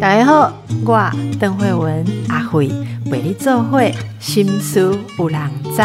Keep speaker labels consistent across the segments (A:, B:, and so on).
A: 大家好，我邓慧文阿慧为你做会心思有人知。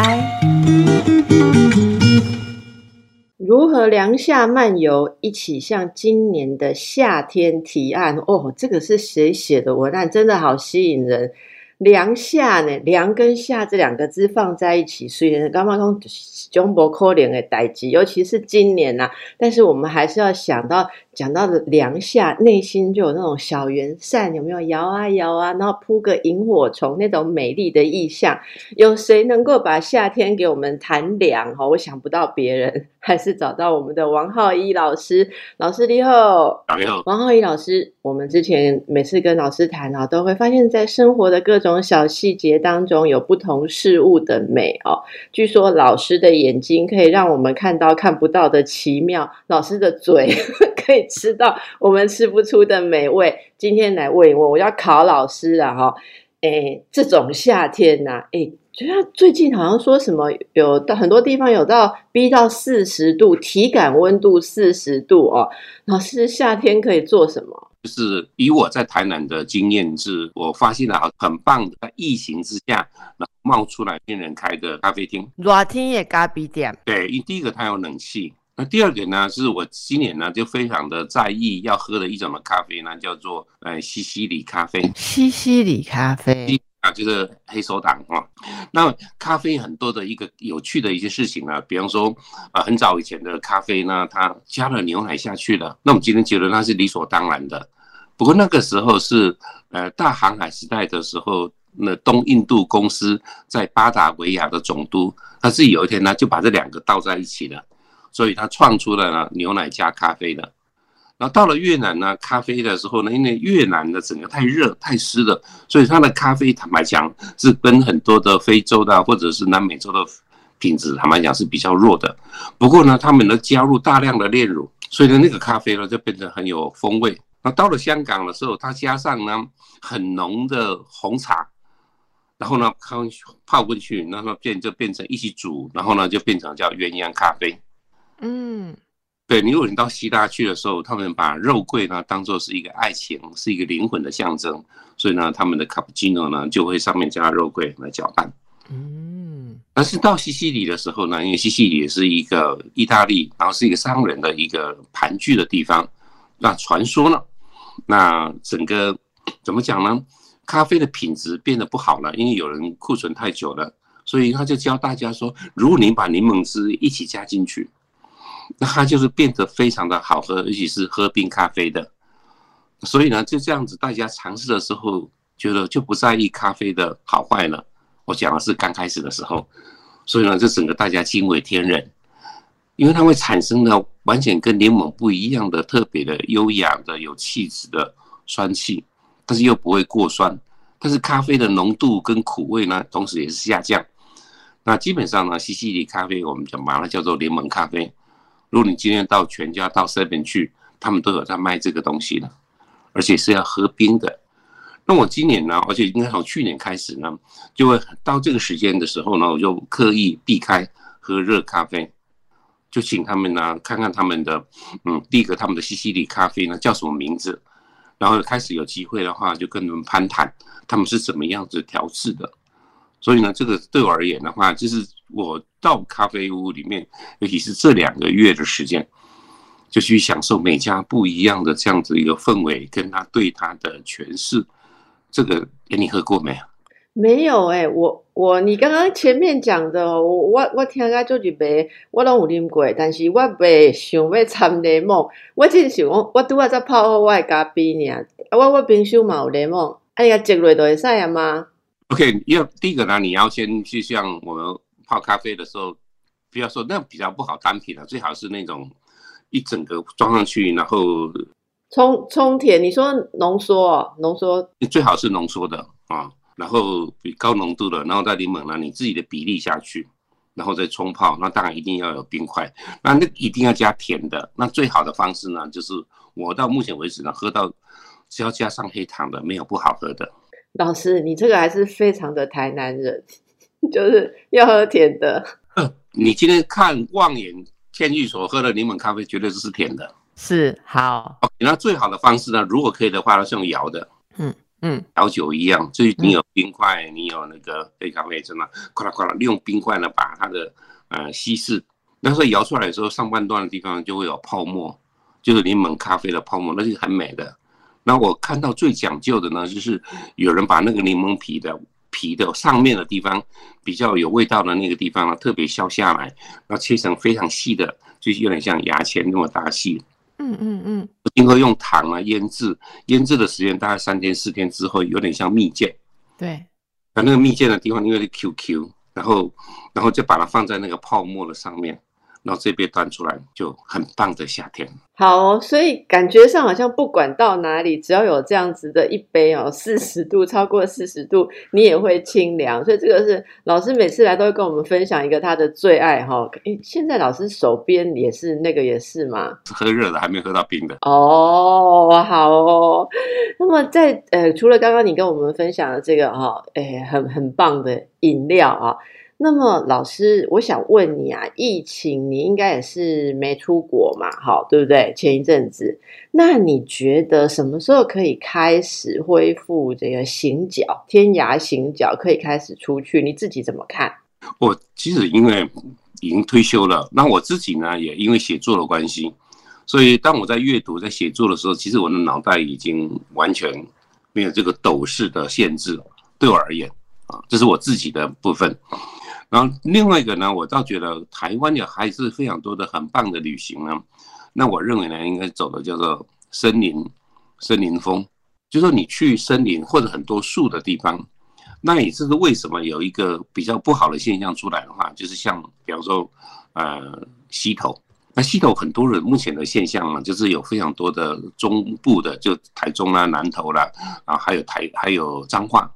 A: 如何凉夏漫游，一起向今年的夏天提案？哦，这个是谁写的文案？真的好吸引人。凉夏呢，凉跟夏这两个字放在一起，虽然刚刚讲中国可怜的代际，尤其是今年呐，但是我们还是要想到。讲到的凉夏，内心就有那种小圆扇，有没有摇啊摇啊，然后铺个萤火虫那种美丽的意象。有谁能够把夏天给我们谈凉？哈，我想不到别人，还是找到我们的王浩一老师。老师你好，
B: 你好，
A: 王浩一老师。我们之前每次跟老师谈啊，都会发现，在生活的各种小细节当中，有不同事物的美哦。据说老师的眼睛可以让我们看到看不到的奇妙，老师的嘴 可以。吃到我们吃不出的美味，今天来问一问，我要考老师了哈。哎，这种夏天呐，哎，觉得最近好像说什么有到很多地方有到逼到四十度，体感温度四十度哦。老师，夏天可以做什么？
B: 就是以我在台南的经验，是我发现了好很棒的，在疫情之下，然后冒出来病人开的咖啡厅，
A: 热天也咖啡店。
B: 对，因第一个它有冷气。那第二点呢，是我今年呢就非常的在意要喝的一种的咖啡呢，叫做呃西西里咖啡。
A: 西西里咖啡
B: 啊，就是黑手党啊。那咖啡很多的一个有趣的一些事情呢，比方说啊，很早以前的咖啡呢，它加了牛奶下去了。那我们今天觉得那是理所当然的。不过那个时候是呃大航海时代的时候，那东印度公司在巴达维亚的总督，他是有一天呢就把这两个倒在一起了。所以他创出了牛奶加咖啡的，然后到了越南呢咖啡的时候呢，因为越南的整个太热太湿了，所以它的咖啡坦白讲是跟很多的非洲的或者是南美洲的品质坦白讲是比较弱的。不过呢，他们呢加入大量的炼乳，所以呢那个咖啡呢就变得很有风味。那到了香港的时候，它加上呢很浓的红茶，然后呢泡泡过去，然后变就变成一起煮，然后呢就变成叫鸳鸯咖啡。嗯，对你，如果你到希腊去的时候，他们把肉桂呢当做是一个爱情，是一个灵魂的象征，所以呢，他们的卡布奇诺呢就会上面加肉桂来搅拌。嗯，但是到西西里的时候呢，因为西西里也是一个意大利，然后是一个商人的一个盘踞的地方，那传说呢，那整个怎么讲呢？咖啡的品质变得不好了，因为有人库存太久了，所以他就教大家说，如果你把柠檬汁一起加进去。那它就是变得非常的好喝，尤其是喝冰咖啡的。所以呢，就这样子，大家尝试的时候，觉得就不在意咖啡的好坏了。我讲的是刚开始的时候，所以呢，就整个大家惊为天人，因为它会产生了完全跟柠檬不一样的特别的优雅的有气质的酸气，但是又不会过酸。但是咖啡的浓度跟苦味呢，同时也是下降。那基本上呢，西西里咖啡我们讲把它叫做柠檬咖啡。如果你今天到全家到 seven 去，他们都有在卖这个东西的，而且是要喝冰的。那我今年呢，而且应该从去年开始呢，就会到这个时间的时候呢，我就刻意避开喝热咖啡，就请他们呢看看他们的，嗯，第一个他们的西西里咖啡呢叫什么名字，然后开始有机会的话就跟他们攀谈，他们是怎么样子调制的。所以呢，这个对我而言的话，就是我到咖啡屋里面，尤其是这两个月的时间，就去享受每家不一样的这样子一个氛围，跟他对他的诠释。这个，你喝过没有？
A: 没有哎，我我你刚刚前面讲的，我我听个就是杯，我拢有啉过，但是我未想要掺柠檬。我真想我我拄啊在泡好我的咖啡呢，我我冰箱嘛有柠檬，哎呀，积落就会使啊吗
B: ？OK，要第一个呢，你要先去像我们泡咖啡的时候，不要说那比较不好单品了，最好是那种一整个装上去，然后
A: 冲冲甜。你说浓缩，浓缩，
B: 最好是浓缩的啊，然后比高浓度的，然后再柠檬呢，你自己的比例下去，然后再冲泡。那当然一定要有冰块，那那一定要加甜的。那最好的方式呢，就是我到目前为止呢，喝到只要加上黑糖的，没有不好喝的。
A: 老师，你这个还是非常的台南人，就是要喝甜的。
B: 你今天看望眼天域所喝的柠檬咖啡，绝对是甜的。
A: 是好。
B: 那最好的方式呢，如果可以的话，是用摇的。嗯嗯，摇酒一样，就是你有冰块，你有那个黑咖啡，真的，快啦快啦，利用冰块呢，把它的呃稀释。那时候摇出来的时候，上半段的地方就会有泡沫，就是柠檬咖啡的泡沫，那是很美的。那我看到最讲究的呢，就是有人把那个柠檬皮的皮的上面的地方比较有味道的那个地方呢，特别削下来，然后切成非常细的，就是有点像牙签那么大细。嗯嗯嗯。经过用糖啊腌制，腌制的时间大概三天四天之后，有点像蜜饯。
A: 对。
B: 把那个蜜饯的地方因为是 QQ，然后然后就把它放在那个泡沫的上面。然后这杯端出来就很棒的夏天。
A: 好，所以感觉上好像不管到哪里，只要有这样子的一杯哦，四十度超过四十度，你也会清凉。所以这个是老师每次来都会跟我们分享一个他的最爱哈。诶，现在老师手边也是那个也是吗？
B: 喝热的，还没喝到冰的。
A: 哦，好哦。那么在呃，除了刚刚你跟我们分享的这个哈，诶，很很棒的饮料啊。那么老师，我想问你啊，疫情你应该也是没出国嘛，好，对不对？前一阵子，那你觉得什么时候可以开始恢复这个行脚，天涯行脚可以开始出去？你自己怎么看？
B: 我其实因为已经退休了，那我自己呢也因为写作的关系，所以当我在阅读、在写作的时候，其实我的脑袋已经完全没有这个斗式的限制，对我而言啊，这是我自己的部分。然后另外一个呢，我倒觉得台湾也还是非常多的很棒的旅行呢。那我认为呢，应该走的叫做森林，森林风，就说你去森林或者很多树的地方。那也就是为什么有一个比较不好的现象出来的话，就是像比方说，呃，溪头。那溪头很多人目前的现象呢，就是有非常多的中部的，就台中啦、南投啦，啊，还有台还有彰化。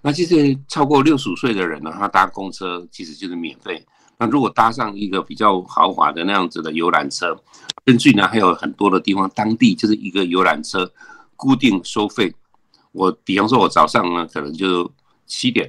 B: 那其实超过六十五岁的人呢，他搭公车其实就是免费。那如果搭上一个比较豪华的那样子的游览车，根据呢还有很多的地方，当地就是一个游览车固定收费。我比方说，我早上呢可能就七点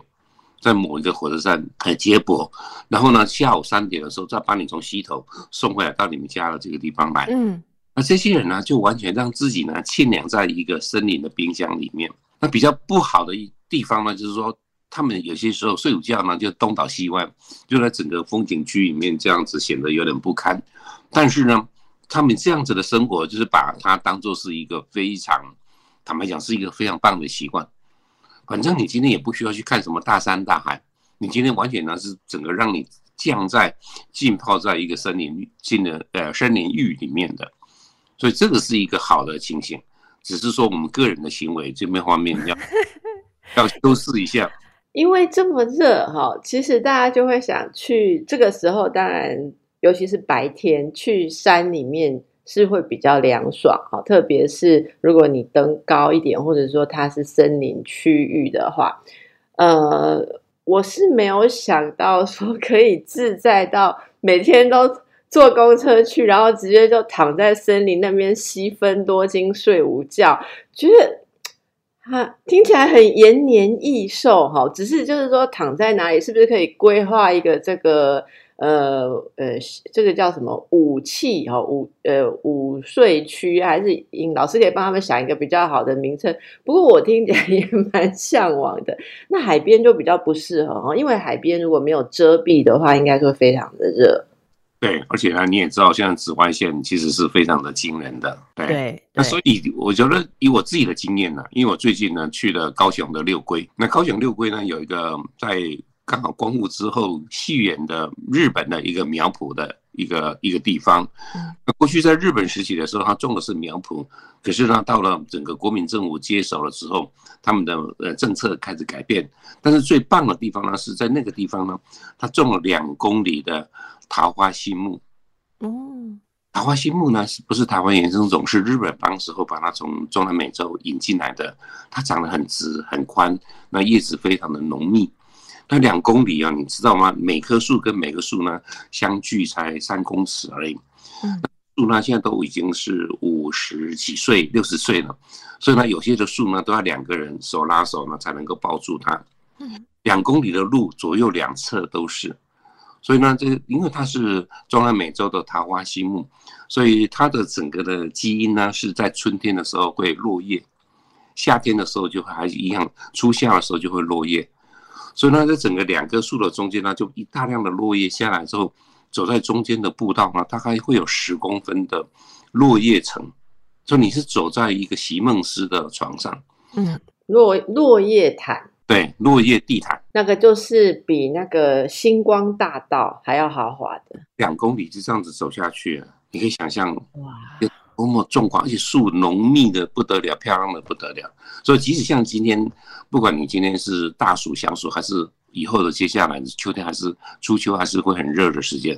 B: 在某一个火车站来接驳，然后呢下午三点的时候再把你从西头送回来到你们家的这个地方来。嗯，那这些人呢就完全让自己呢浸凉在一个森林的冰箱里面。那比较不好的一。地方呢，就是说，他们有些时候睡午觉呢，就东倒西歪，就在整个风景区里面这样子显得有点不堪。但是呢，他们这样子的生活，就是把它当做是一个非常，坦白讲，是一个非常棒的习惯。反正你今天也不需要去看什么大山大海，你今天完全呢是整个让你降在浸泡在一个森林进的呃森林浴里面的，所以这个是一个好的情形。只是说我们个人的行为这边方面要。要修饰一下，
A: 因为这么热哈，其实大家就会想去这个时候，当然尤其是白天去山里面是会比较凉爽哈，特别是如果你登高一点，或者说它是森林区域的话，呃，我是没有想到说可以自在到每天都坐公车去，然后直接就躺在森林那边吸分多金睡午觉，觉得。啊，听起来很延年益寿哈，只是就是说躺在哪里，是不是可以规划一个这个呃呃，这个叫什么武器哈午呃午睡区，还是老师可以帮他们想一个比较好的名称？不过我听起来也蛮向往的。那海边就比较不适合哈，因为海边如果没有遮蔽的话，应该会非常的热。
B: 对，而且呢，你也知道，现在紫外线其实是非常的惊人的。
A: 对，
B: 那所以我觉得以我自己的经验呢，因为我最近呢去了高雄的六龟，那高雄六龟呢有一个在刚好光复之后细远的日本的一个苗圃的一个一个地方。那过去在日本时期的时候，他种的是苗圃，可是呢，到了整个国民政府接手了之后，他们的呃政策开始改变。但是最棒的地方呢，是在那个地方呢，他种了两公里的。桃花心木，哦，桃花心木呢，是不是台湾野生种？是日本当时候把它从中南美洲引进来的。它长得很直很宽，那叶子非常的浓密。那两公里啊，你知道吗？每棵树跟每个树呢，相距才三公尺而已。嗯，树呢现在都已经是五十几岁、六十岁了，所以呢，有些的树呢都要两个人手拉手呢才能够抱住它。嗯，两公里的路，左右两侧都是。所以呢，这因为它是中南美洲的桃花心木，所以它的整个的基因呢是在春天的时候会落叶，夏天的时候就还一样，初夏的时候就会落叶。所以呢，在整个两棵树的中间呢，就一大量的落叶下来之后，走在中间的步道呢，大概会有十公分的落叶层，所以你是走在一个席梦思的床上，
A: 嗯，落落叶毯。
B: 对，落叶地毯，
A: 那个就是比那个星光大道还要豪华的，
B: 两公里就这样子走下去，你可以想象哇，多么壮观，而且树浓密的不得了，漂亮的不得了。所以即使像今天，不管你今天是大暑、小暑，还是以后的接下来秋天，还是初秋，还是会很热的时间，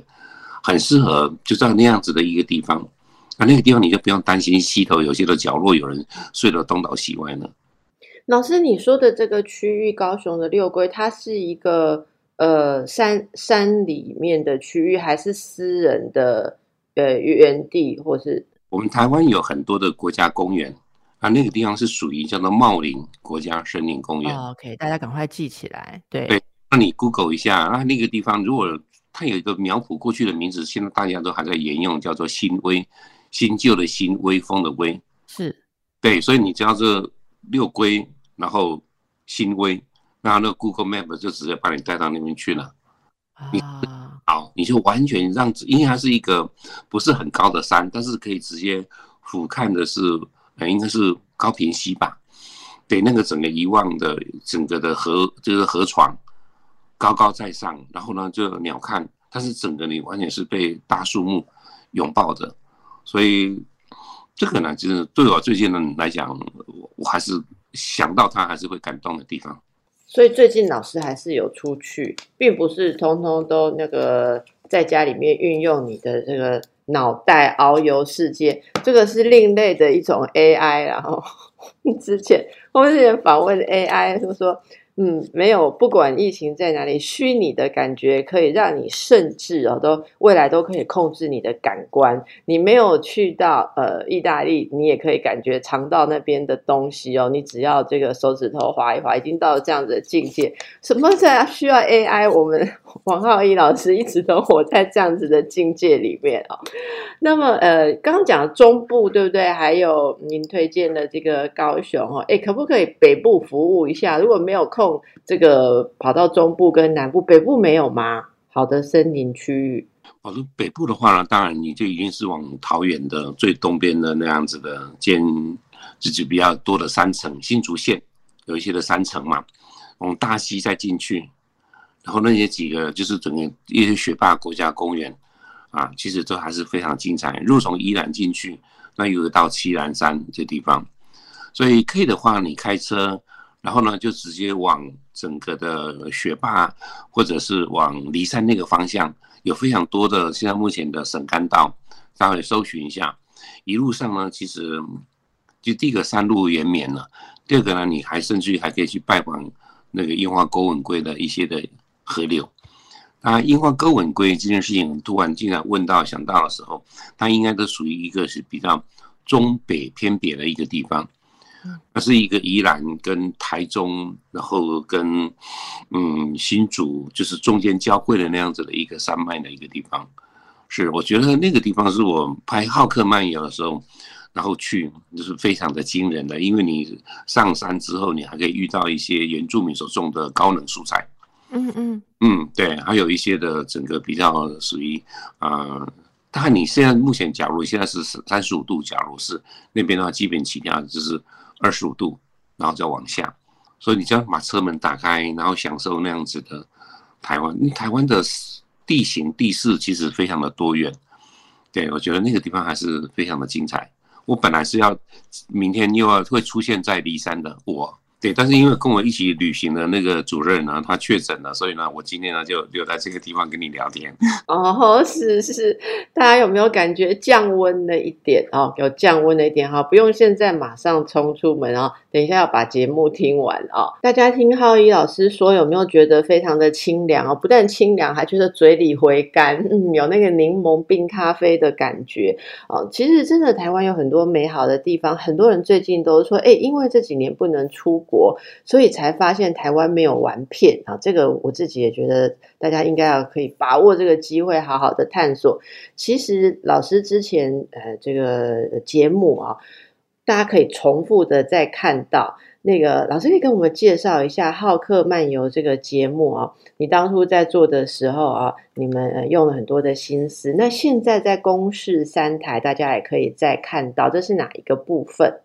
B: 很适合就在那样子的一个地方。啊，那个地方你就不用担心溪头有些的角落有人睡得东倒西歪呢。
A: 老师，你说的这个区域，高雄的六龟，它是一个呃山山里面的区域，还是私人的呃园地，或是？
B: 我们台湾有很多的国家公园啊，那个地方是属于叫做茂林国家森林公园。
A: OK，大家赶快记起来。对
B: 对，那你 Google 一下，啊那个地方如果它有一个苗圃，过去的名字现在大家都还在沿用，叫做新威，新旧的新，威风的威。
A: 是。
B: 对，所以你只要是。六龟，然后新威，那那个 Google Map 就直接把你带到那边去了。啊，好，你就完全让，因为它是一个不是很高的山，但是可以直接俯瞰的是，呃，应该是高平溪吧？对，那个整个遗忘的整个的河，就是河床，高高在上，然后呢，就鸟瞰，但是整个你完全是被大树木拥抱着，所以。这个呢，就是对我最近呢来讲，我还是想到他还是会感动的地方。
A: 所以最近老师还是有出去，并不是通通都那个在家里面运用你的这个脑袋遨游世界。这个是另类的一种 AI。然 后之前我们之前访问 AI 就说。嗯，没有，不管疫情在哪里，虚拟的感觉可以让你甚至哦，都未来都可以控制你的感官。你没有去到呃意大利，你也可以感觉尝到那边的东西哦。你只要这个手指头划一划，已经到了这样子的境界。什么在需要 AI？我们王浩一老师一直都活在这样子的境界里面哦。那么呃，刚刚讲中部对不对？还有您推荐的这个高雄哦，哎，可不可以北部服务一下？如果没有空。这个跑到中部跟南部，北部没有吗？好的森林区域。
B: 我说北部的话呢，当然你就已经是往桃园的最东边的那样子的，兼自己比较多的山城，新竹县有一些的山城嘛，往大溪再进去，然后那些几个就是整个一些雪霸国家公园啊，其实都还是非常精彩。如果从宜兰进去，那又到七兰山这地方，所以可以的话，你开车。然后呢，就直接往整个的雪霸，或者是往骊山那个方向，有非常多的现在目前的省干道，大家搜寻一下。一路上呢，其实就第一个山路延绵了，第二个呢，你还甚至于还可以去拜访那个樱花钩吻龟的一些的河流。啊，樱花钩吻龟这件事情，突然竟然问到想到的时候，它应该都属于一个是比较中北偏北的一个地方。它是一个宜兰跟台中，然后跟嗯新竹，就是中间交汇的那样子的一个山脉的一个地方。是，我觉得那个地方是我拍浩克漫游的时候，然后去就是非常的惊人的，因为你上山之后，你还可以遇到一些原住民所种的高能蔬菜。嗯嗯嗯，对，还有一些的整个比较属于啊。大概你现在目前，假如现在是三十五度，假如是那边的话，基本起跳就是二十五度，然后再往下。所以你只要把车门打开，然后享受那样子的台湾。因为台湾的地形地势其实非常的多元，对我觉得那个地方还是非常的精彩。我本来是要明天又要会出现在骊山的我。对，但是因为跟我一起旅行的那个主任呢，他确诊了，所以呢，我今天呢就留在这个地方跟你聊天。
A: 哦，是是，大家有没有感觉降温了一点哦？有降温了一点哈，不用现在马上冲出门哦，等一下要把节目听完哦。大家听浩一老师说，有没有觉得非常的清凉哦？不但清凉，还觉得嘴里回甘，嗯，有那个柠檬冰咖啡的感觉哦。其实真的台湾有很多美好的地方，很多人最近都说，哎，因为这几年不能出。国，所以才发现台湾没有完片啊。这个我自己也觉得大家应该要可以把握这个机会，好好的探索。其实老师之前呃这个节目啊，大家可以重复的再看到。那个老师可以跟我们介绍一下《好客漫游》这个节目啊？你当初在做的时候啊，你们用了很多的心思。那现在在公视三台，大家也可以再看到，这是哪一个部分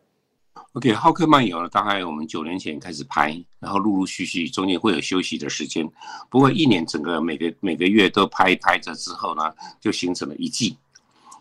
B: ？OK，《好客漫游》呢，大概我们九年前开始拍，然后陆陆续续中间会有休息的时间，不过一年整个每个每个月都拍拍着之后呢，就形成了一季。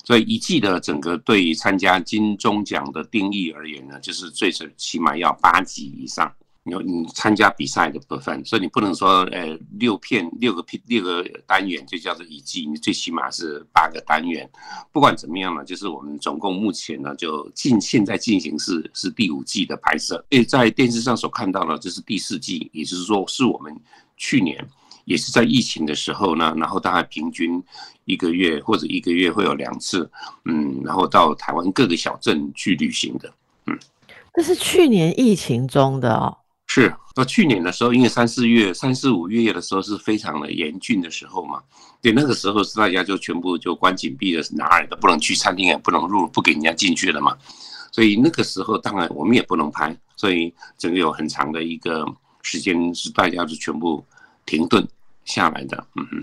B: 所以一季的整个对于参加金钟奖的定义而言呢，就是最起码要八集以上。有你参加比赛的部分，所以你不能说呃六片六个片六个单元就叫做一季，你最起码是八个单元。不管怎么样呢，就是我们总共目前呢就进现在进行是是第五季的拍摄。诶，在电视上所看到的这是第四季，也就是说是我们去年。也是在疫情的时候呢，然后大概平均一个月或者一个月会有两次，嗯，然后到台湾各个小镇去旅行的，嗯，
A: 这是去年疫情中的哦，
B: 是到去年的时候，因为三四月、三四五月的时候是非常的严峻的时候嘛，对，那个时候是大家就全部就关紧闭的，哪里都不能去，餐厅也不能入，不给人家进去了嘛，所以那个时候当然我们也不能拍，所以整个有很长的一个时间是大家是全部停顿。下来的，嗯哼，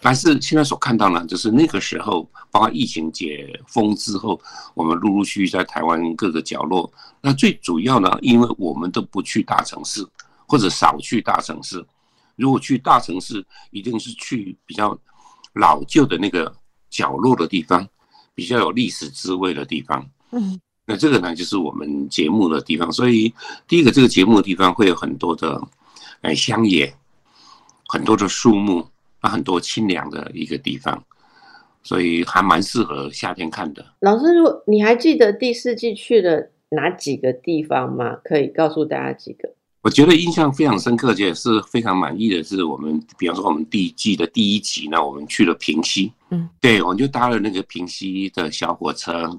B: 但是现在所看到呢，就是那个时候，包括疫情解封之后，我们陆陆续续在台湾各个角落。那最主要呢，因为我们都不去大城市，或者少去大城市。如果去大城市，一定是去比较老旧的那个角落的地方，比较有历史滋味的地方。嗯，那这个呢，就是我们节目的地方。所以，第一个，这个节目的地方会有很多的，哎，乡野。很多的树木，啊，很多清凉的一个地方，所以还蛮适合夏天看的。
A: 老师，如果你还记得第四季去了哪几个地方吗？可以告诉大家几个。
B: 我觉得印象非常深刻，也是非常满意的是，我们比方说我们第一季的第一集呢，我们去了平西，嗯，对，我们就搭了那个平西的小火车，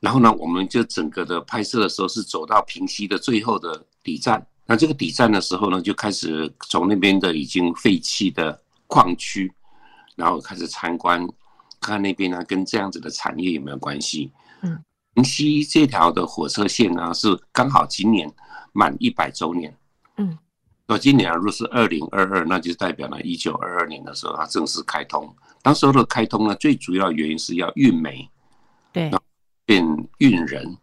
B: 然后呢，我们就整个的拍摄的时候是走到平西的最后的底站。那这个底站的时候呢，就开始从那边的已经废弃的矿区，然后开始参观，看那边呢跟这样子的产业有没有关系。嗯，平西这条的火车线呢是刚好今年满一百周年。嗯，那今年啊，若是二零二二，那就代表了一九二二年的时候它正式开通。当时候的开通呢，最主要原因是要运煤，
A: 对，
B: 变运人。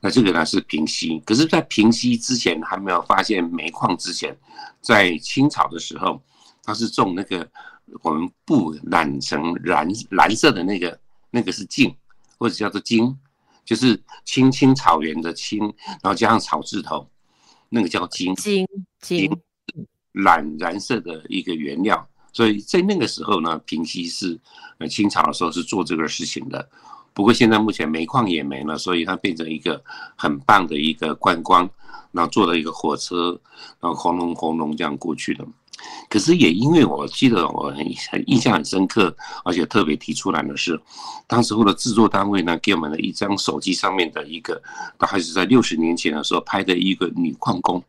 B: 那这个呢是平息，可是，在平息之前还没有发现煤矿之前，在清朝的时候，它是种那个我们布染成蓝蓝色的那个，那个是茎，或者叫做茎，就是青青草原的青，然后加上草字头，那个叫茎。
A: 茎茎
B: 染染色的一个原料，所以在那个时候呢，平西是呃清朝的时候是做这个事情的。不过现在目前煤矿也没了，所以它变成一个很棒的一个观光，然后坐了一个火车，然后轰隆轰隆这样过去的。可是也因为我记得我很很印象很深刻，而且特别提出来的是，当时候的制作单位呢给我们了一张手机上面的一个，大概是在六十年前的时候拍的一个女矿工，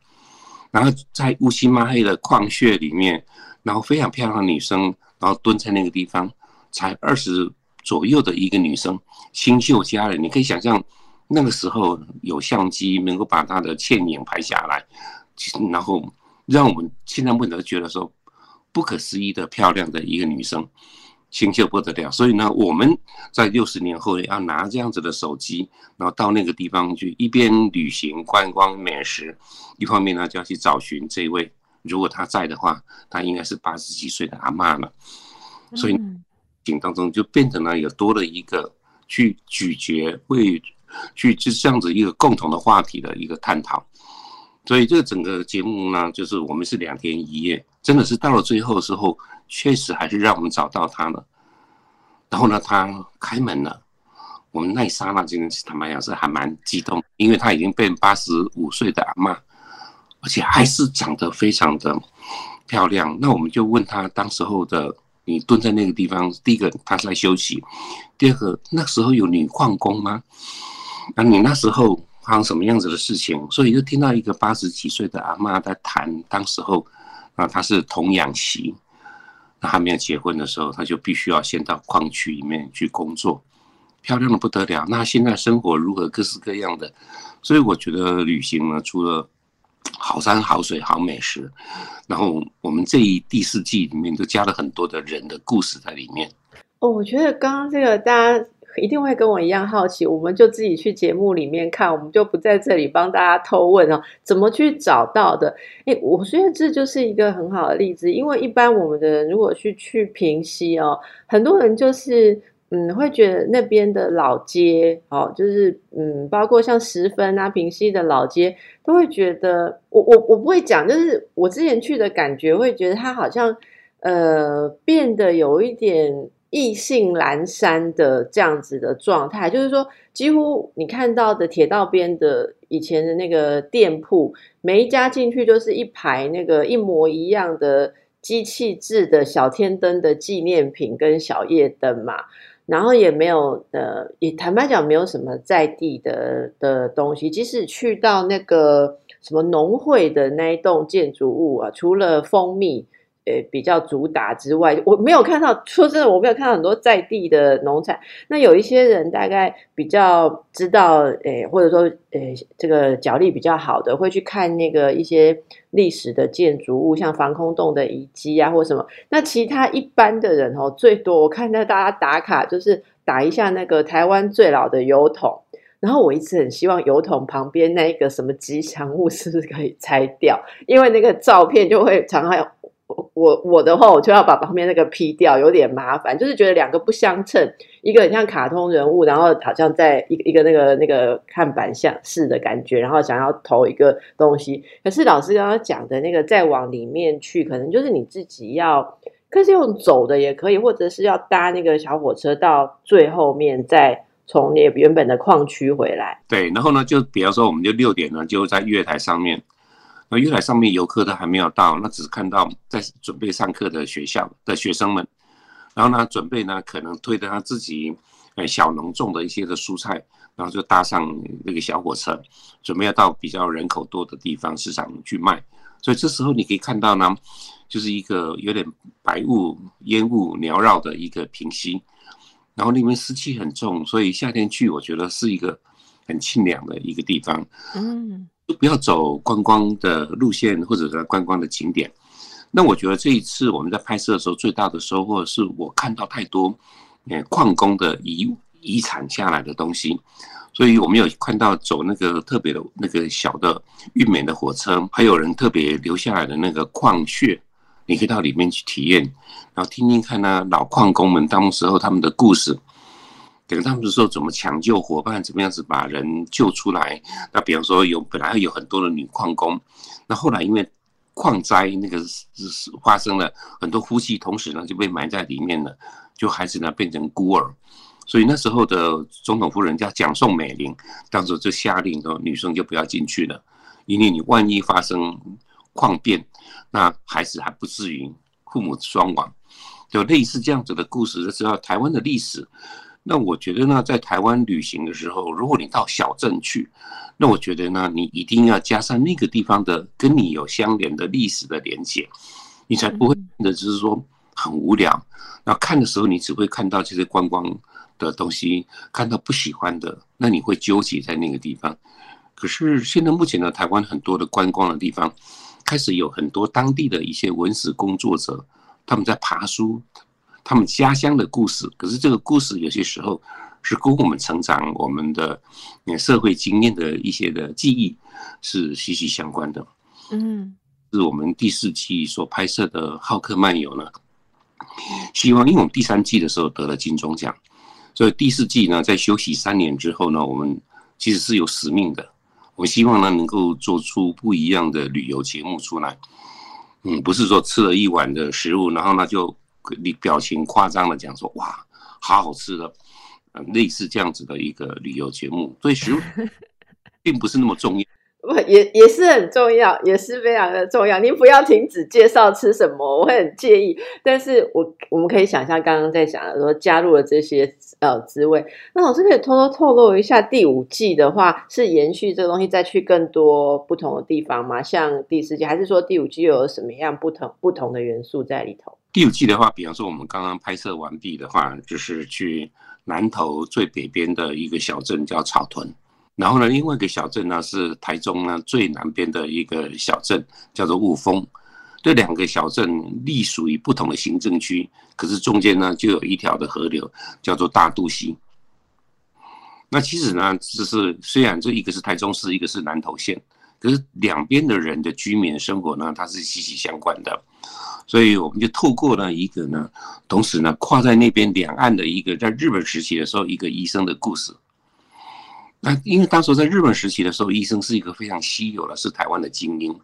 B: 然后在乌漆嘛黑的矿穴里面，然后非常漂亮的女生，然后蹲在那个地方，才二十。左右的一个女生，清秀佳人，你可以想象，那个时候有相机能够把她的倩影拍下来，然后让我们现在不得觉得说不可思议的漂亮的一个女生，清秀不得了。所以呢，我们在六十年后要拿这样子的手机，然后到那个地方去，一边旅行观光美食，一方面呢就要去找寻这位，如果她在的话，她应该是八十几岁的阿妈了，所以。景当中就变成了有多了一个去咀嚼，会去就这样子一个共同的话题的一个探讨，所以这个整个节目呢，就是我们是两天一夜，真的是到了最后的时候，确实还是让我们找到他了。然后呢，他开门了，我们那一刹那真的是坦白讲是还蛮激动，因为他已经变八十五岁的阿妈，而且还是长得非常的漂亮。那我们就问他当时候的。你蹲在那个地方，第一个他是在休息，第二个那时候有女矿工吗？那你那时候发生什么样子的事情，所以就听到一个八十几岁的阿妈在谈，当时候啊，她是童养媳，那还没有结婚的时候，她就必须要先到矿区里面去工作，漂亮的不得了。那现在生活如何，各式各样的，所以我觉得旅行呢，除了好山好水好美食，然后我们这一第四季里面都加了很多的人的故事在里面。
A: 哦，我觉得刚刚这个大家一定会跟我一样好奇，我们就自己去节目里面看，我们就不在这里帮大家偷问哦，怎么去找到的？诶，我觉得这就是一个很好的例子，因为一般我们的人如果去去平溪哦，很多人就是。嗯，会觉得那边的老街，哦，就是嗯，包括像十分啊、平溪的老街，都会觉得，我我我不会讲，就是我之前去的感觉，会觉得它好像呃变得有一点意兴阑珊的这样子的状态，就是说，几乎你看到的铁道边的以前的那个店铺，每一家进去都是一排那个一模一样的机器制的小天灯的纪念品跟小夜灯嘛。然后也没有呃，也坦白讲，没有什么在地的的东西。即使去到那个什么农会的那一栋建筑物啊，除了蜂蜜。呃，比较主打之外，我没有看到。说真的，我没有看到很多在地的农产。那有一些人大概比较知道，诶，或者说，诶，这个脚力比较好的，会去看那个一些历史的建筑物，像防空洞的遗迹啊，或什么。那其他一般的人哦，最多我看到大家打卡，就是打一下那个台湾最老的油桶。然后我一直很希望油桶旁边那一个什么吉祥物是不是可以拆掉，因为那个照片就会常常。我我的话，我就要把旁边那个 P 掉，有点麻烦。就是觉得两个不相称，一个很像卡通人物，然后好像在一一个那个那个看板像似的感觉，然后想要投一个东西。可是老师刚刚讲的那个再往里面去，可能就是你自己要，可是用走的也可以，或者是要搭那个小火车到最后面，再从那原本的矿区回来。
B: 对，然后呢，就比方说，我们就六点呢，就在月台上面。那月台上面游客都还没有到，那只是看到在准备上课的学校的学生们，然后呢，准备呢可能推着他自己呃小农种的一些的蔬菜，然后就搭上那个小火车，准备要到比较人口多的地方市场去卖。所以这时候你可以看到呢，就是一个有点白雾烟雾缭绕的一个平息，然后那边湿气很重，所以夏天去我觉得是一个很清凉的一个地方。嗯。不要走观光的路线，或者是观光的景点。那我觉得这一次我们在拍摄的时候，最大的收获是我看到太多，呃，矿工的遗遗产下来的东西。所以我们有看到走那个特别的那个小的运煤的火车，还有人特别留下来的那个矿穴，你可以到里面去体验，然后听听看呢老矿工们当时候他们的故事。等他们的时候怎么抢救伙伴，怎么样子把人救出来？那比方说有本来有很多的女矿工，那后来因为矿灾那个是发生了很多夫妻同时呢就被埋在里面了，就孩子呢变成孤儿，所以那时候的总统夫人叫蒋宋美龄，当时就下令说女生就不要进去了，因为你万一发生矿变，那孩子还不至于父母双亡，就类似这样子的故事，就知道台湾的历史。那我觉得呢，在台湾旅行的时候，如果你到小镇去，那我觉得呢，你一定要加上那个地方的跟你有相连的历史的连接，你才不会的就是说很无聊。那看的时候，你只会看到这些观光的东西，看到不喜欢的，那你会纠结在那个地方。可是现在目前呢，台湾很多的观光的地方，开始有很多当地的一些文史工作者，他们在爬书。他们家乡的故事，可是这个故事有些时候是跟我们成长、我们的社会经验的一些的记忆是息息相关的。嗯，是我们第四季所拍摄的《好客漫游》呢。希望，因为我们第三季的时候得了金钟奖，所以第四季呢，在休息三年之后呢，我们其实是有使命的。我希望呢，能够做出不一样的旅游节目出来。嗯，不是说吃了一碗的食物，然后呢就。你表情夸张的讲说哇，好好吃的，类似这样子的一个旅游节目，所以食物 并不是那么重要。
A: 不也也是很重要，也是非常的重要。您不要停止介绍吃什么，我会很介意。但是我我们可以想象刚刚在讲的说加入了这些呃滋味，那老师可以偷偷透露一下，第五季的话是延续这个东西，再去更多不同的地方吗？像第四季，还是说第五季又有什么样不同不同的元素在里头？
B: 第五季的话，比方说我们刚刚拍摄完毕的话，就是去南投最北边的一个小镇叫草屯。然后呢，另外一个小镇呢是台中呢最南边的一个小镇，叫做雾峰。这两个小镇隶属于不同的行政区，可是中间呢就有一条的河流，叫做大肚溪。那其实呢，就是虽然这一个是台中市，一个是南投县，可是两边的人的居民生活呢，它是息息相关的。所以我们就透过呢一个呢，同时呢跨在那边两岸的一个在日本时期的时候一个医生的故事。那因为当时在日本时期的时候，医生是一个非常稀有的，是台湾的精英。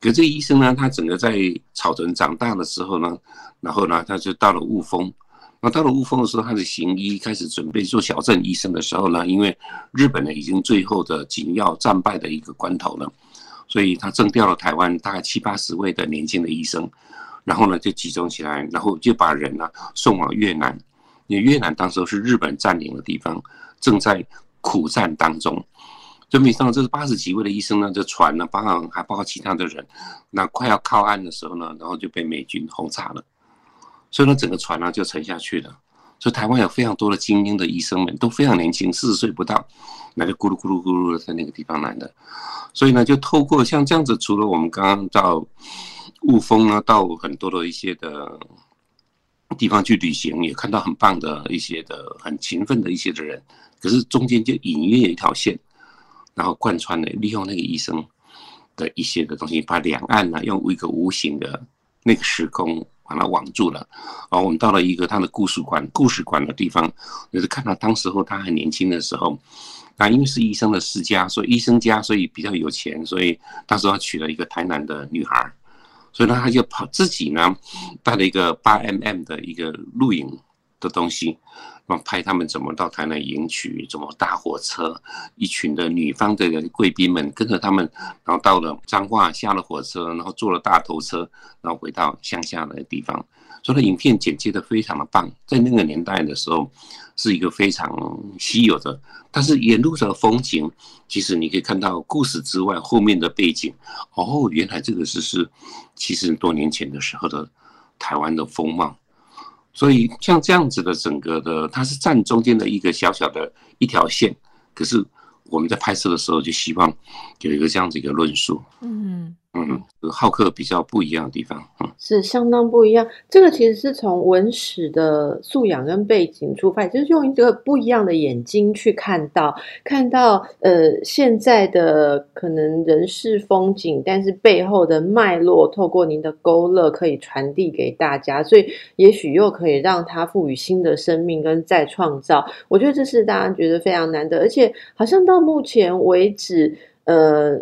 B: 可这医生呢，他整个在草屯长大的时候呢，然后呢，他就到了雾峰。那到了雾峰的时候，他的行医开始准备做小镇医生的时候呢，因为日本呢已经最后的紧要战败的一个关头了，所以他征调了台湾大概七八十位的年轻的医生，然后呢就集中起来，然后就把人呢送往越南。因为越南当时是日本占领的地方，正在。苦战当中，就没想到这是八十几位的医生呢，这船呢，包含还包括其他的人，那快要靠岸的时候呢，然后就被美军轰炸了，所以呢，整个船呢就沉下去了。所以台湾有非常多的精英的医生们都非常年轻，四十岁不到，那就咕噜咕噜咕噜的在那个地方来的。所以呢，就透过像这样子，除了我们刚刚到雾峰呢，到很多的一些的地方去旅行，也看到很棒的一些的很勤奋的一些的人。可是中间就隐约有一条线，然后贯穿的，利用那个医生的一些的东西，把两岸呢用一个无形的那个时空把它网住了。然后我们到了一个他的故事馆，故事馆的地方，就是看到当时候他很年轻的时候，那因为是医生的世家，所以医生家，所以比较有钱，所以当时他娶了一个台南的女孩，所以呢他就跑自己呢带了一个八 mm 的一个录影的东西。然后拍他们怎么到台南迎娶，怎么搭火车，一群的女方的贵宾们跟着他们，然后到了彰化下了火车，然后坐了大头车，然后回到乡下的地方。所以影片剪接的非常的棒，在那个年代的时候是一个非常稀有的。但是沿路的风景，其实你可以看到故事之外后面的背景。哦，原来这个是是七十多年前的时候的台湾的风貌。所以像这样子的整个的，它是站中间的一个小小的一条线，可是我们在拍摄的时候就希望有一个这样子一个论述。嗯。嗯，浩克比较不一样的地方，嗯，
A: 是相当不一样。这个其实是从文史的素养跟背景出发，就是用一个不一样的眼睛去看到，看到呃现在的可能人事风景，但是背后的脉络，透过您的勾勒可以传递给大家，所以也许又可以让它赋予新的生命跟再创造。我觉得这是大家觉得非常难得，而且好像到目前为止，呃。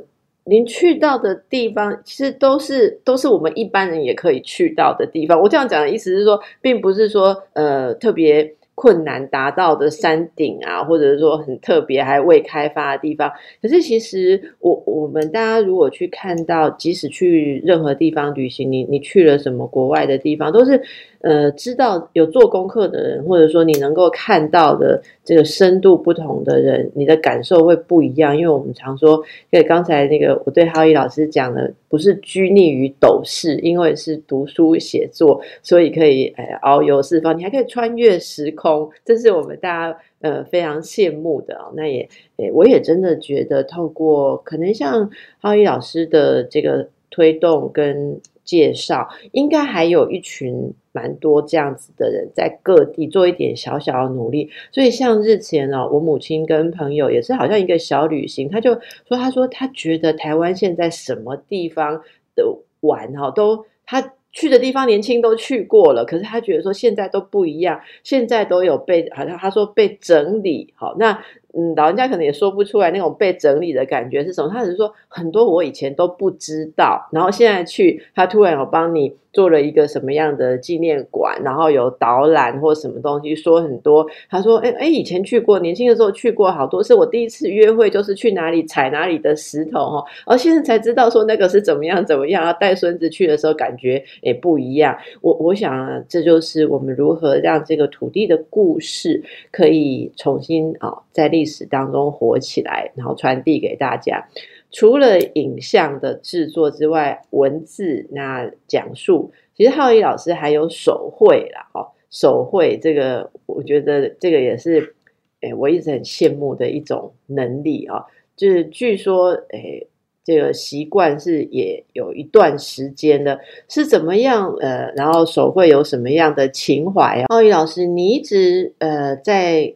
A: 您去到的地方，其实都是都是我们一般人也可以去到的地方。我这样讲的意思是说，并不是说呃特别困难达到的山顶啊，或者是说很特别还未开发的地方。可是其实我我们大家如果去看到，即使去任何地方旅行，你你去了什么国外的地方，都是。呃，知道有做功课的人，或者说你能够看到的这个深度不同的人，你的感受会不一样。因为我们常说，因为刚才那个我对浩一老师讲的，不是拘泥于斗士，因为是读书写作，所以可以哎遨游四方，你还可以穿越时空，这是我们大家呃非常羡慕的。那也，我也真的觉得，透过可能像浩一老师的这个推动跟介绍，应该还有一群。蛮多这样子的人在各地做一点小小的努力，所以像日前哦，我母亲跟朋友也是好像一个小旅行，他就说，他说他觉得台湾现在什么地方的玩哈，都他去的地方年轻都去过了，可是他觉得说现在都不一样，现在都有被好像他说被整理好那。嗯，老人家可能也说不出来那种被整理的感觉是什么。他只是说很多我以前都不知道，然后现在去，他突然有帮你。做了一个什么样的纪念馆，然后有导览或什么东西，说很多。他说：“哎哎，以前去过，年轻的时候去过好多次。我第一次约会就是去哪里踩哪里的石头哦，而现在才知道说那个是怎么样怎么样。要带孙子去的时候，感觉也不一样。我我想啊，这就是我们如何让这个土地的故事可以重新啊再立历史当中活起来，然后传递给大家。”除了影像的制作之外，文字那讲述，其实浩一老师还有手绘啦，哦，手绘这个，我觉得这个也是，诶，我一直很羡慕的一种能力啊。就是据说，诶，这个习惯是也有一段时间的，是怎么样？呃，然后手绘有什么样的情怀啊？浩一老师，你一直呃在。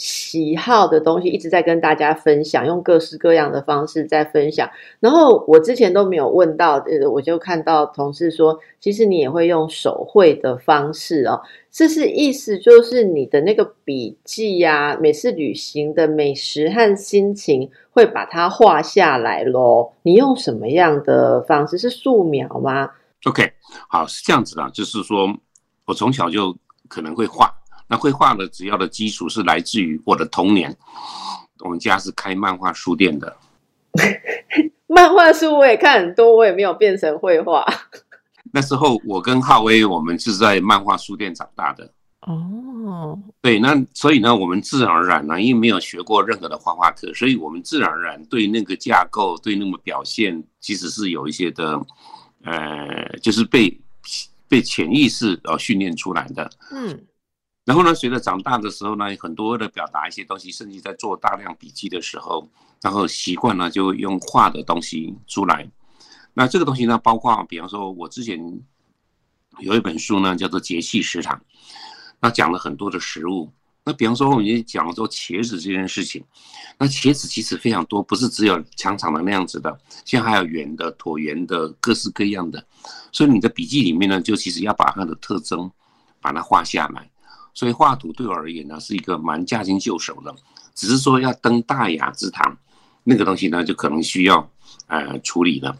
A: 喜好的东西一直在跟大家分享，用各式各样的方式在分享。然后我之前都没有问到，呃，我就看到同事说，其实你也会用手绘的方式哦。这是意思就是你的那个笔记呀，每次旅行的美食和心情会把它画下来咯。你用什么样的方式？是素描吗
B: ？OK，好，是这样子的，就是说我从小就可能会画。那绘画的主要的基础是来自于我的童年，我们家是开漫画书店的，
A: 漫画书我也看很多，我也没有变成绘画。
B: 那时候我跟浩威，我们是在漫画书店长大的。哦，对，那所以呢，我们自然而然呢，因为没有学过任何的画画课，所以我们自然而然对那个架构、对那么表现，其实是有一些的，呃，就是被被潜意识而训练出来的。嗯。然后呢，随着长大的时候呢，很多的表达一些东西，甚至在做大量笔记的时候，然后习惯呢就用画的东西出来。那这个东西呢，包括比方说，我之前有一本书呢，叫做《节气食堂》，那讲了很多的食物。那比方说，我们讲做茄子这件事情，那茄子其实非常多，不是只有长长的那样子的，现在还有圆的、椭圆的，各式各样的。所以你的笔记里面呢，就其实要把它的特征把它画下来。所以画图对我而言呢，是一个蛮驾轻就熟的，只是说要登大雅之堂，那个东西呢，就可能需要呃处理了。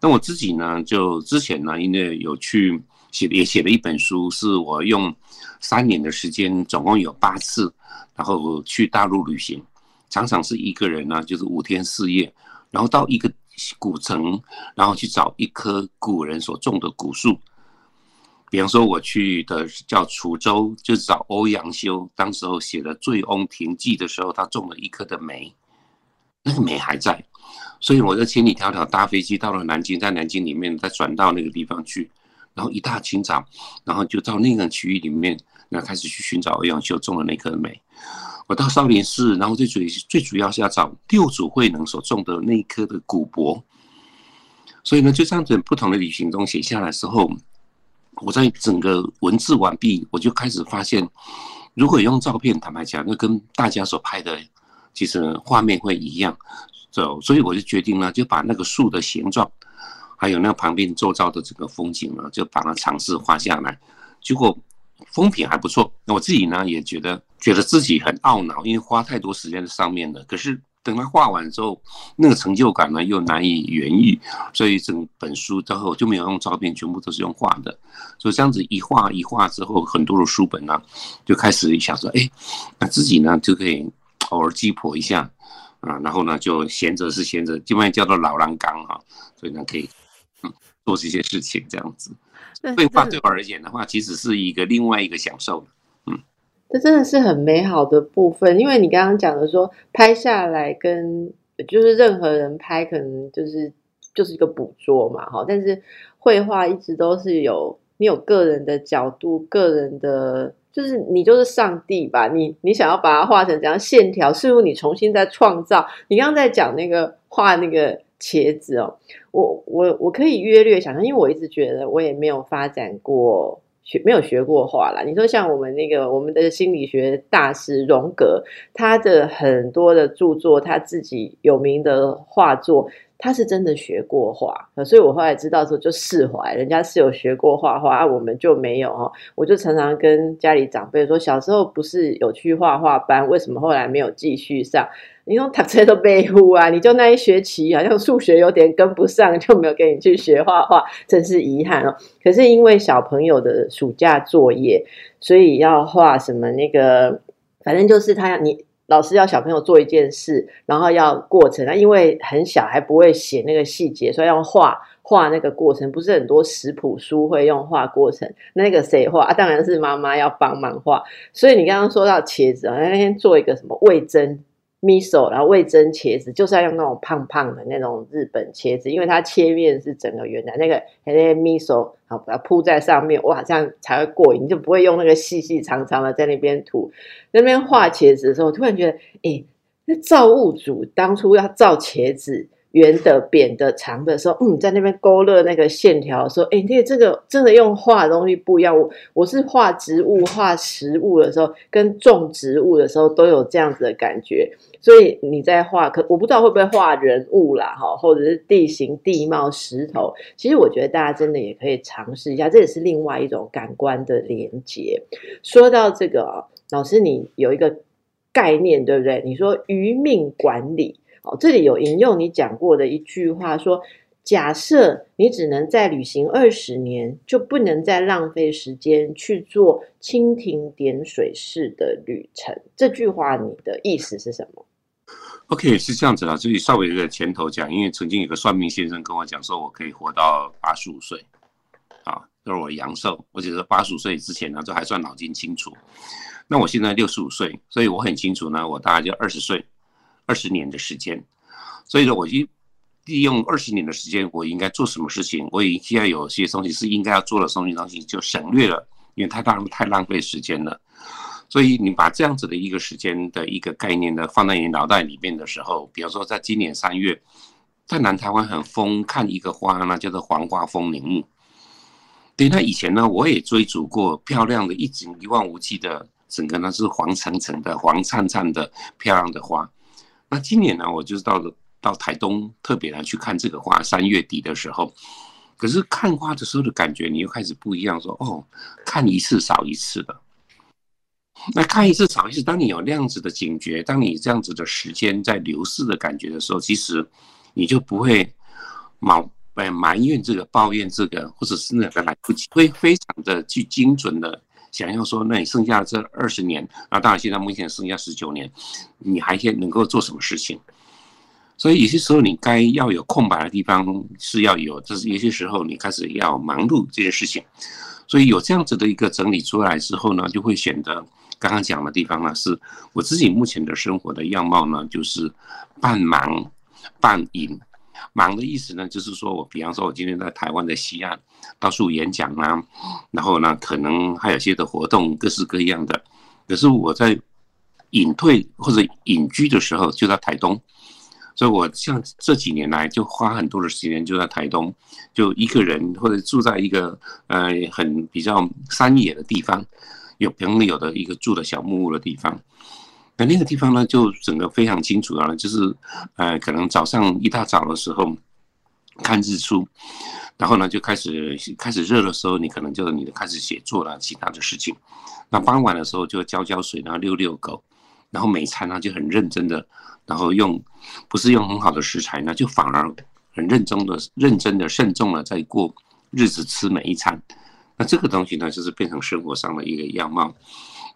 B: 那我自己呢，就之前呢，因为有去写也写了一本书，是我用三年的时间，总共有八次，然后去大陆旅行，常常是一个人呢，就是五天四夜，然后到一个古城，然后去找一棵古人所种的古树。比方说，我去的叫滁州，就是找欧阳修。当时候写的《醉翁亭记》的时候，他种了一棵的梅，那个梅还在。所以我就千里迢迢搭飞机到了南京，在南京里面再转到那个地方去，然后一大清早，然后就到那个区域里面，那开始去寻找欧阳修种的那棵梅。我到少林寺，然后最主最主要是要找六祖慧能所种的那一棵的古柏。所以呢，就这样子不同的旅行中写下来之后。我在整个文字完毕，我就开始发现，如果用照片，坦白讲，那跟大家所拍的其实画面会一样，走，所以我就决定呢，就把那个树的形状，还有那旁边周遭的整个风景呢，就把它尝试画下来。结果风评还不错，那我自己呢也觉得觉得自己很懊恼，因为花太多时间在上面了。可是。等他画完之后，那个成就感呢又难以言喻，所以整本书之后就没有用照片，全部都是用画的。所以这样子一画一画之后，很多的书本呢就开始想说，哎，那自己呢就可以偶尔击破一下啊，然后呢就闲着是闲着，基本上叫做老狼缸哈，所以呢可以嗯做这些事情这样子。绘画对我而言的话，其实是一个另外一个享受。
A: 这真的是很美好的部分，因为你刚刚讲的说拍下来跟就是任何人拍，可能就是就是一个捕捉嘛，哈。但是绘画一直都是有你有个人的角度，个人的，就是你就是上帝吧？你你想要把它画成怎样线条，似乎你重新在创造。你刚刚在讲那个画那个茄子哦，我我我可以约略想象，因为我一直觉得我也没有发展过。学没有学过画啦。你说像我们那个我们的心理学大师荣格，他的很多的著作，他自己有名的画作，他是真的学过画，所以我后来知道之后就释怀，人家是有学过画画，啊，我们就没有哦。我就常常跟家里长辈说，小时候不是有去画画班，为什么后来没有继续上？你说他车都背呼啊，你就那一学期好像数学有点跟不上，就没有给你去学画画，真是遗憾哦。可是因为小朋友的暑假作业，所以要画什么那个，反正就是他要你。老师要小朋友做一件事，然后要过程那因为很小还不会写那个细节，所以要画画那个过程。不是很多食谱书会用画过程，那个谁画啊？当然是妈妈要帮忙画。所以你刚刚说到茄子啊，那天做一个什么味增。miso，然后味增茄子就是要用那种胖胖的那种日本茄子，因为它切面是整个圆的，那个那些 miso 好把它铺在上面，哇，这样才会过瘾，就不会用那个细细长长的在那边涂。那边画茄子的时候，突然觉得，哎，那造物主当初要造茄子。圆的、扁的、长的时候，嗯，在那边勾勒那个线条的时候，哎，那这个真的用画的东西不一样。我我是画植物、画食物的时候，跟种植物的时候都有这样子的感觉。所以你在画，可我不知道会不会画人物啦，哈，或者是地形、地貌、石头。其实我觉得大家真的也可以尝试一下，这也是另外一种感官的连接。说到这个，老师，你有一个概念，对不对？你说余命管理。哦，这里有引用你讲过的一句话，说：假设你只能再旅行二十年，就不能再浪费时间去做蜻蜓点水式的旅程。这句话你的意思是什么
B: ？OK，是这样子啦，这里稍微一个前头讲，因为曾经有个算命先生跟我讲，说我可以活到八十五岁，啊，就是我阳寿，而且是八十五岁之前呢，都还算脑筋清楚。那我现在六十五岁，所以我很清楚呢，我大概就二十岁。二十年的时间，所以说我一利用二十年的时间，我应该做什么事情？我已经有些东西是应该要做的东西，东西就省略了，因为太浪太浪费时间了。所以你把这样子的一个时间的一个概念呢，放在你脑袋里面的时候，比如说在今年三月，在南台湾很疯看一个花呢，叫做黄花风铃木。对，那以前呢，我也追逐过漂亮的一景一望无际的，整个呢是黄橙橙的、黄灿灿的漂亮的花。那今年呢，我就是到了到台东，特别来去看这个花。三月底的时候，可是看花的时候的感觉，你又开始不一样。说哦，看一次少一次的。那看一次少一次，当你有那样子的警觉，当你这样子的时间在流逝的感觉的时候，其实你就不会埋埋怨这个、抱怨这个，或者是那个来不及，会非常的去精准的。想要说，那你剩下这二十年，那当然现在目前剩下十九年，你还先能够做什么事情？所以有些时候你该要有空白的地方是要有，就是有些时候你开始要忙碌这件事情。所以有这样子的一个整理出来之后呢，就会显得刚刚讲的地方呢，是我自己目前的生活的样貌呢，就是半忙半隐。忙的意思呢，就是说我，比方说，我今天在台湾的西岸到处演讲啊，然后呢，可能还有些的活动，各式各样的。可是我在隐退或者隐居的时候，就在台东，所以我像这几年来就花很多的时间就在台东，就一个人或者住在一个呃很比较山野的地方，有朋友的一个住的小木屋的地方。那那个地方呢，就整个非常清楚啊，就是，呃，可能早上一大早的时候看日出，然后呢就开始开始热的时候，你可能就你开始写作了，其他的事情。那傍晚的时候就浇浇水，然后遛遛狗，然后每餐呢就很认真的，然后用不是用很好的食材呢，就反而很认真的、认真的、慎重的在过日子，吃每一餐。那这个东西呢，就是变成生活上的一个样貌。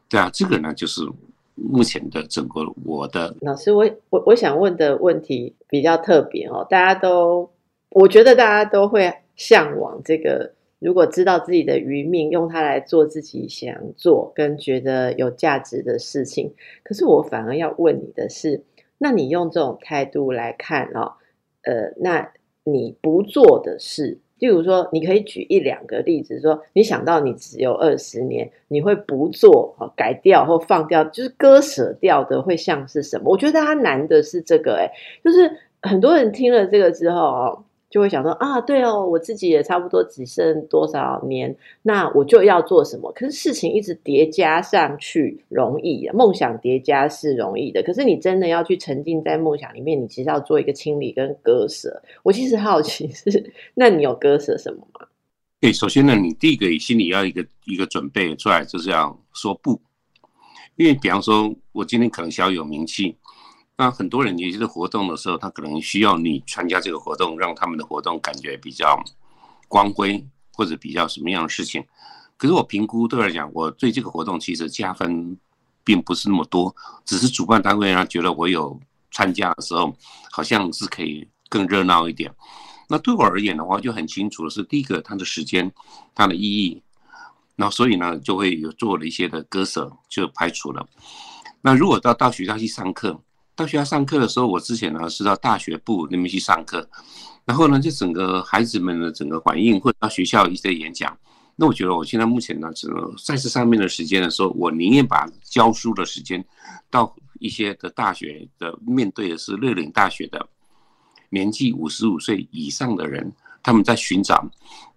B: 对啊，这个呢就是。目前的整个我的
A: 老师，我我我想问的问题比较特别哦，大家都我觉得大家都会向往这个，如果知道自己的余命，用它来做自己想做跟觉得有价值的事情。可是我反而要问你的是，那你用这种态度来看哦，呃，那你不做的事。例如说，你可以举一两个例子，说你想到你只有二十年，你会不做、改掉或放掉，就是割舍掉的，会像是什么？我觉得它难的是这个，哎，就是很多人听了这个之后哦，就会想说啊，对哦，我自己也差不多只剩多少年，那我就要做什么？可是事情一直叠加上去容易，梦想叠加是容易的，可是你真的要去沉浸在梦想里面，你其实要做一个清理跟割舍。我其实好奇是，那你有割舍什么吗？
B: 对，首先呢，你第一个心里要一个一个准备出来，就是要说不，因为比方说我今天可能小有名气。那很多人，有些活动的时候，他可能需要你参加这个活动，让他们的活动感觉比较光辉，或者比较什么样的事情。可是我评估对来讲，我对这个活动其实加分并不是那么多，只是主办单位呢觉得我有参加的时候，好像是可以更热闹一点。那对我而言的话，就很清楚的是，第一个它的时间、它的意义，那所以呢，就会有做了一些的割舍，就排除了。那如果到到学校去上课，到学校上课的时候，我之前呢是到大学部那边去上课，然后呢，就整个孩子们的整个反应，或到学校一些演讲，那我觉得我现在目前呢，只能在这上面的时间的时候，我宁愿把教书的时间到一些的大学的面对的是瑞岭大学的年纪五十五岁以上的人，他们在寻找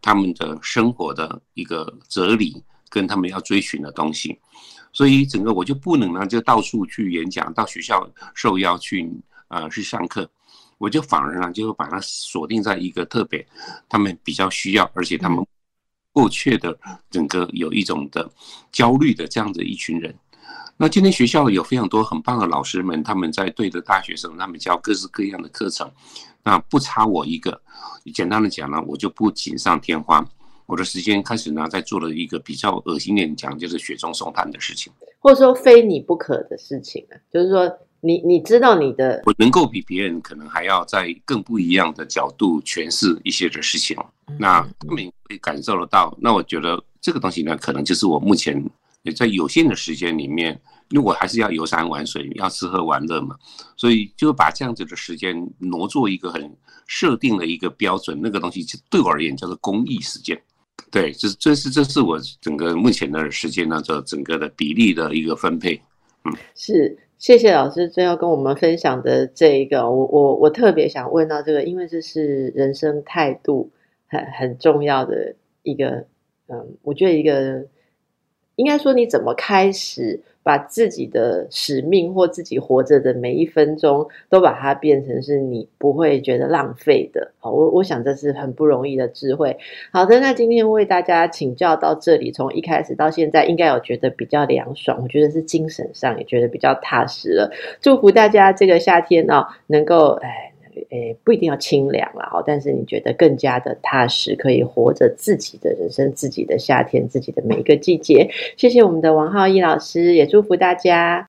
B: 他们的生活的一个哲理跟他们要追寻的东西。所以整个我就不能呢，就到处去演讲，到学校受邀去呃去上课，我就反而呢，就把它锁定在一个特别他们比较需要，而且他们迫切的整个有一种的焦虑的这样的一群人。那今天学校有非常多很棒的老师们，他们在对着大学生，他们教各式各样的课程，那不差我一个。简单的讲呢，我就不锦上添花。我的时间开始呢，在做了一个比较恶心点讲，就是雪中送炭的事情，
A: 或者说非你不可的事情啊。就是说，你你知道你的，
B: 我能够比别人可能还要在更不一样的角度诠释一些的事情，那他们会感受得到。那我觉得这个东西呢，可能就是我目前也在有限的时间里面，因为我还是要游山玩水，要吃喝玩乐嘛，所以就把这样子的时间挪做一个很设定的一个标准，那个东西就对我而言叫做公益时间。对，这是这是这是我整个目前的时间呢，这整个的比例的一个分配。
A: 嗯，是谢谢老师最后跟我们分享的这一个，我我我特别想问到这个，因为这是人生态度很很重要的一个，嗯，我觉得一个应该说你怎么开始。把自己的使命或自己活着的每一分钟，都把它变成是你不会觉得浪费的。好，我我想这是很不容易的智慧。好的，那今天为大家请教到这里，从一开始到现在，应该有觉得比较凉爽，我觉得是精神上也觉得比较踏实了。祝福大家这个夏天呢，能够哎。诶，不一定要清凉了哈，但是你觉得更加的踏实，可以活着自己的人生，自己的夏天，自己的每一个季节。谢谢我们的王浩一老师，也祝福大家。